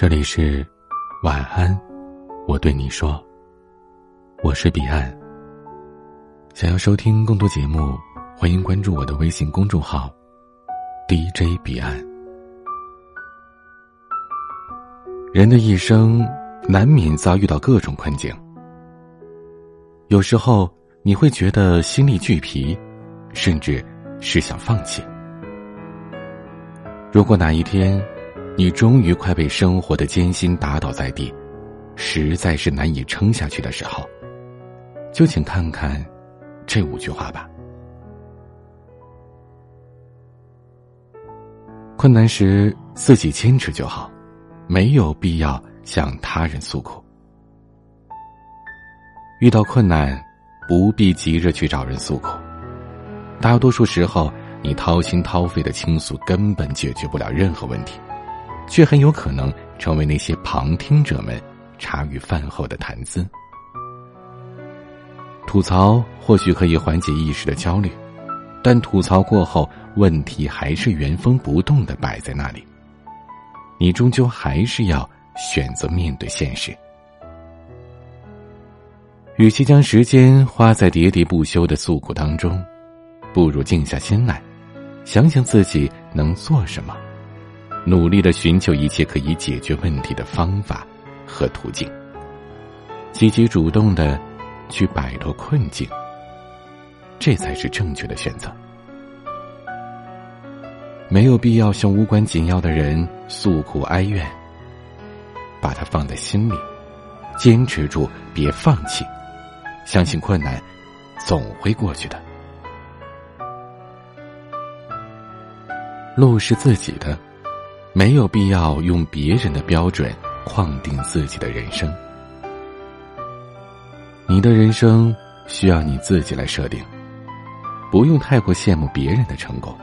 这里是晚安，我对你说，我是彼岸。想要收听更多节目，欢迎关注我的微信公众号 DJ 彼岸。人的一生难免遭遇到各种困境，有时候你会觉得心力俱疲，甚至是想放弃。如果哪一天，你终于快被生活的艰辛打倒在地，实在是难以撑下去的时候，就请看看这五句话吧。困难时自己坚持就好，没有必要向他人诉苦。遇到困难，不必急着去找人诉苦。大多数时候，你掏心掏肺的倾诉根本解决不了任何问题。却很有可能成为那些旁听者们茶余饭后的谈资。吐槽或许可以缓解一时的焦虑，但吐槽过后，问题还是原封不动的摆在那里。你终究还是要选择面对现实。与其将时间花在喋喋不休的诉苦当中，不如静下心来，想想自己能做什么。努力的寻求一切可以解决问题的方法和途径，积极主动的去摆脱困境，这才是正确的选择。没有必要向无关紧要的人诉苦哀怨，把它放在心里，坚持住，别放弃，相信困难总会过去的。路是自己的。没有必要用别人的标准框定自己的人生。你的人生需要你自己来设定，不用太过羡慕别人的成功。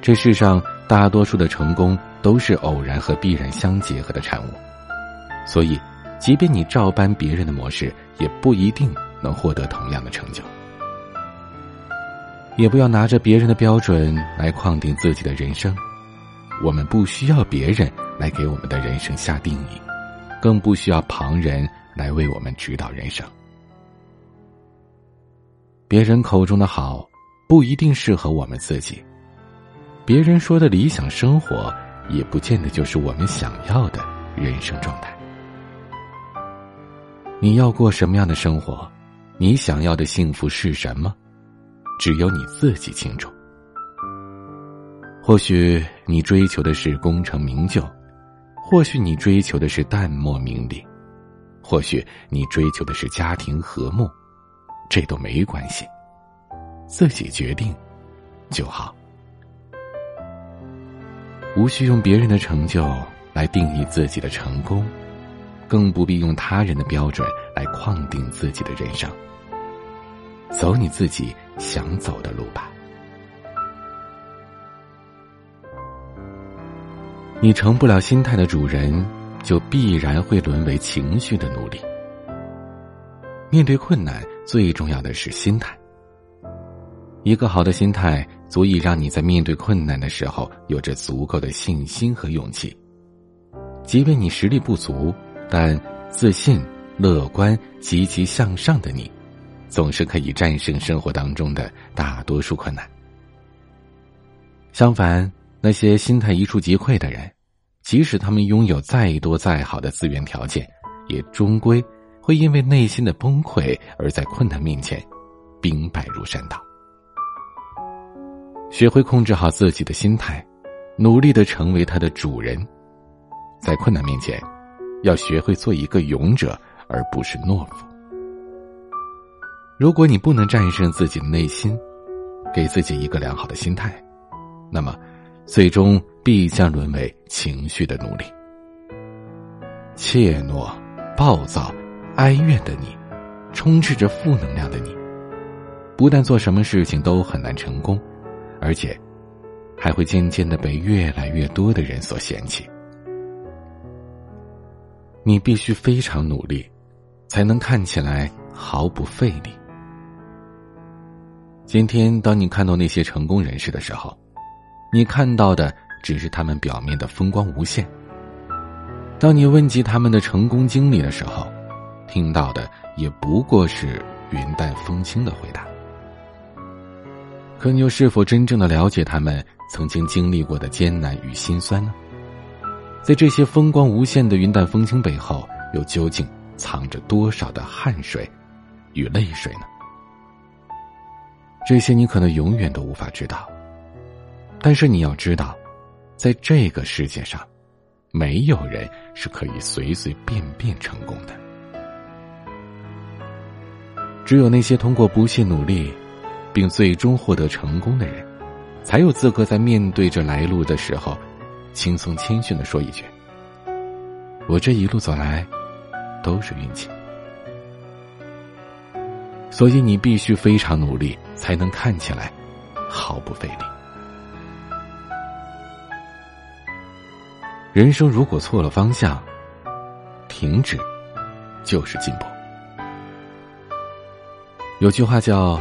这世上大多数的成功都是偶然和必然相结合的产物，所以，即便你照搬别人的模式，也不一定能获得同样的成就。也不要拿着别人的标准来框定自己的人生。我们不需要别人来给我们的人生下定义，更不需要旁人来为我们指导人生。别人口中的好，不一定适合我们自己；别人说的理想生活，也不见得就是我们想要的人生状态。你要过什么样的生活？你想要的幸福是什么？只有你自己清楚。或许你追求的是功成名就，或许你追求的是淡漠名利，或许你追求的是家庭和睦，这都没关系，自己决定就好。无需用别人的成就来定义自己的成功，更不必用他人的标准来框定自己的人生。走你自己想走的路吧。你成不了心态的主人，就必然会沦为情绪的奴隶。面对困难，最重要的是心态。一个好的心态，足以让你在面对困难的时候，有着足够的信心和勇气。即便你实力不足，但自信、乐观、积极向上的你，总是可以战胜生活当中的大多数困难。相反。那些心态一触即溃的人，即使他们拥有再多再好的资源条件，也终归会因为内心的崩溃而在困难面前兵败如山倒。学会控制好自己的心态，努力的成为他的主人，在困难面前，要学会做一个勇者，而不是懦夫。如果你不能战胜自己的内心，给自己一个良好的心态，那么。最终必将沦为情绪的奴隶。怯懦、暴躁、哀怨的你，充斥着负能量的你，不但做什么事情都很难成功，而且还会渐渐的被越来越多的人所嫌弃。你必须非常努力，才能看起来毫不费力。今天，当你看到那些成功人士的时候，你看到的只是他们表面的风光无限，当你问及他们的成功经历的时候，听到的也不过是云淡风轻的回答。可你又是否真正的了解他们曾经经历过的艰难与辛酸呢？在这些风光无限的云淡风轻背后，又究竟藏着多少的汗水与泪水呢？这些你可能永远都无法知道。但是你要知道，在这个世界上，没有人是可以随随便便成功的。只有那些通过不懈努力。并最终获得成功的人，才有资格在面对着来路的时候，轻松谦逊的说一句：“我这一路走来，都是运气。”所以你必须非常努力，才能看起来毫不费力。人生如果错了方向，停止就是进步。有句话叫。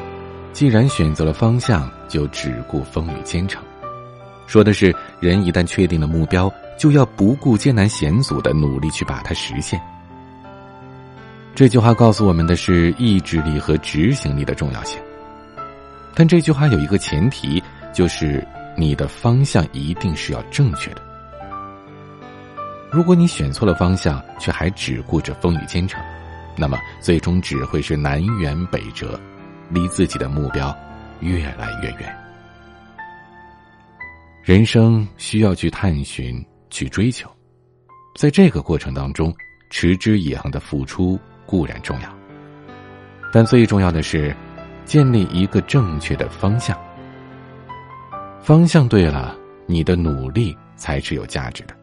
既然选择了方向，就只顾风雨兼程。说的是，人一旦确定了目标，就要不顾艰难险阻的努力去把它实现。这句话告诉我们的是意志力和执行力的重要性。但这句话有一个前提，就是你的方向一定是要正确的。如果你选错了方向，却还只顾着风雨兼程，那么最终只会是南辕北辙。离自己的目标越来越远。人生需要去探寻、去追求，在这个过程当中，持之以恒的付出固然重要，但最重要的是建立一个正确的方向。方向对了，你的努力才是有价值的，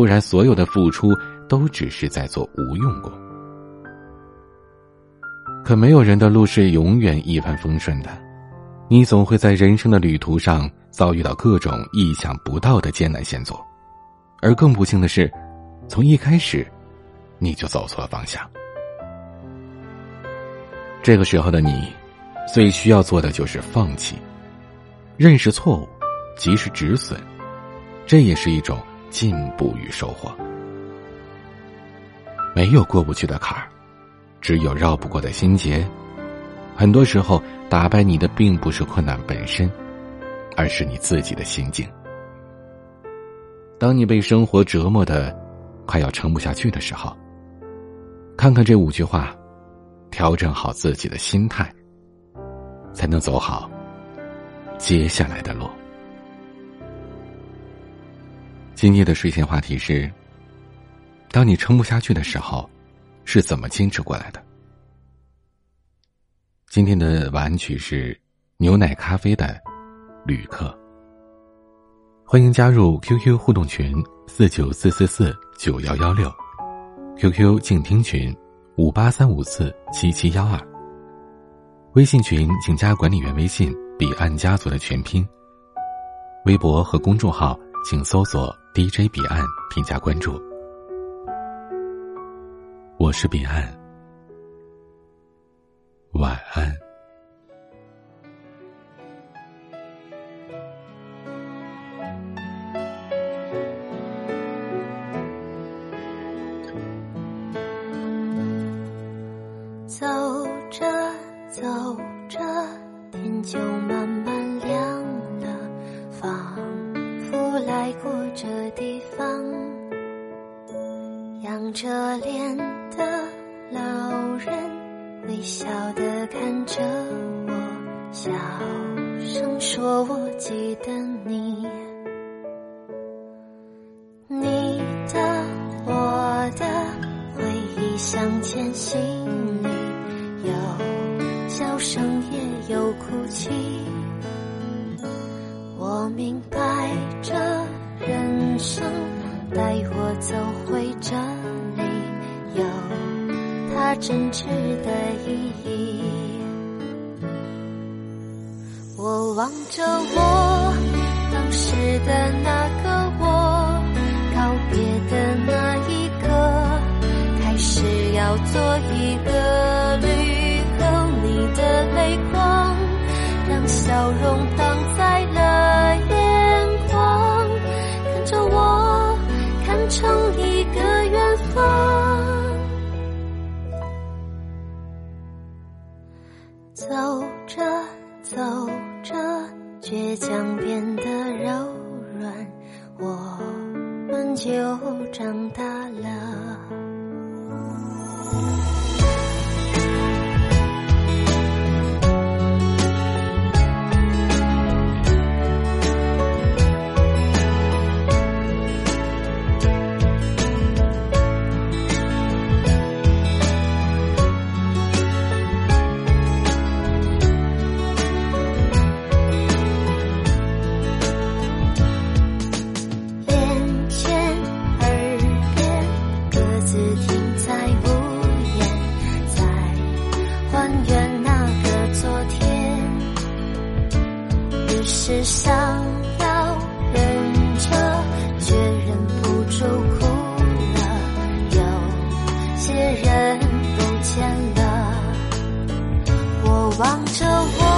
不然所有的付出都只是在做无用功。可没有人的路是永远一帆风顺的，你总会在人生的旅途上遭遇到各种意想不到的艰难险阻，而更不幸的是，从一开始，你就走错了方向。这个时候的你，最需要做的就是放弃，认识错误，及时止损，这也是一种进步与收获。没有过不去的坎儿。只有绕不过的心结，很多时候打败你的并不是困难本身，而是你自己的心境。当你被生活折磨的快要撑不下去的时候，看看这五句话，调整好自己的心态，才能走好接下来的路。今天的睡前话题是：当你撑不下去的时候。是怎么坚持过来的？今天的晚安曲是牛奶咖啡的《旅客》。欢迎加入 QQ 互动群四九四四四九幺幺六，QQ 静听群五八三五四七七幺二。微信群请加管理员微信“彼岸家族”的全拼。微博和公众号请搜索 “DJ 彼岸”添加关注。我是彼岸，晚安。小声说：“我记得你，你的我的回忆向前，心里有笑声也有哭泣。我明白这人生带我走回这里，有它真挚的意义。”我望着我当时的那个我，告别的那一刻，开始要做一个旅客。你的泪光让笑容当的我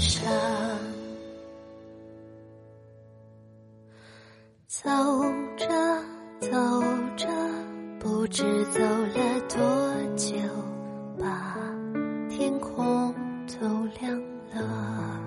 上走着走着不知走了多久把天空都亮了。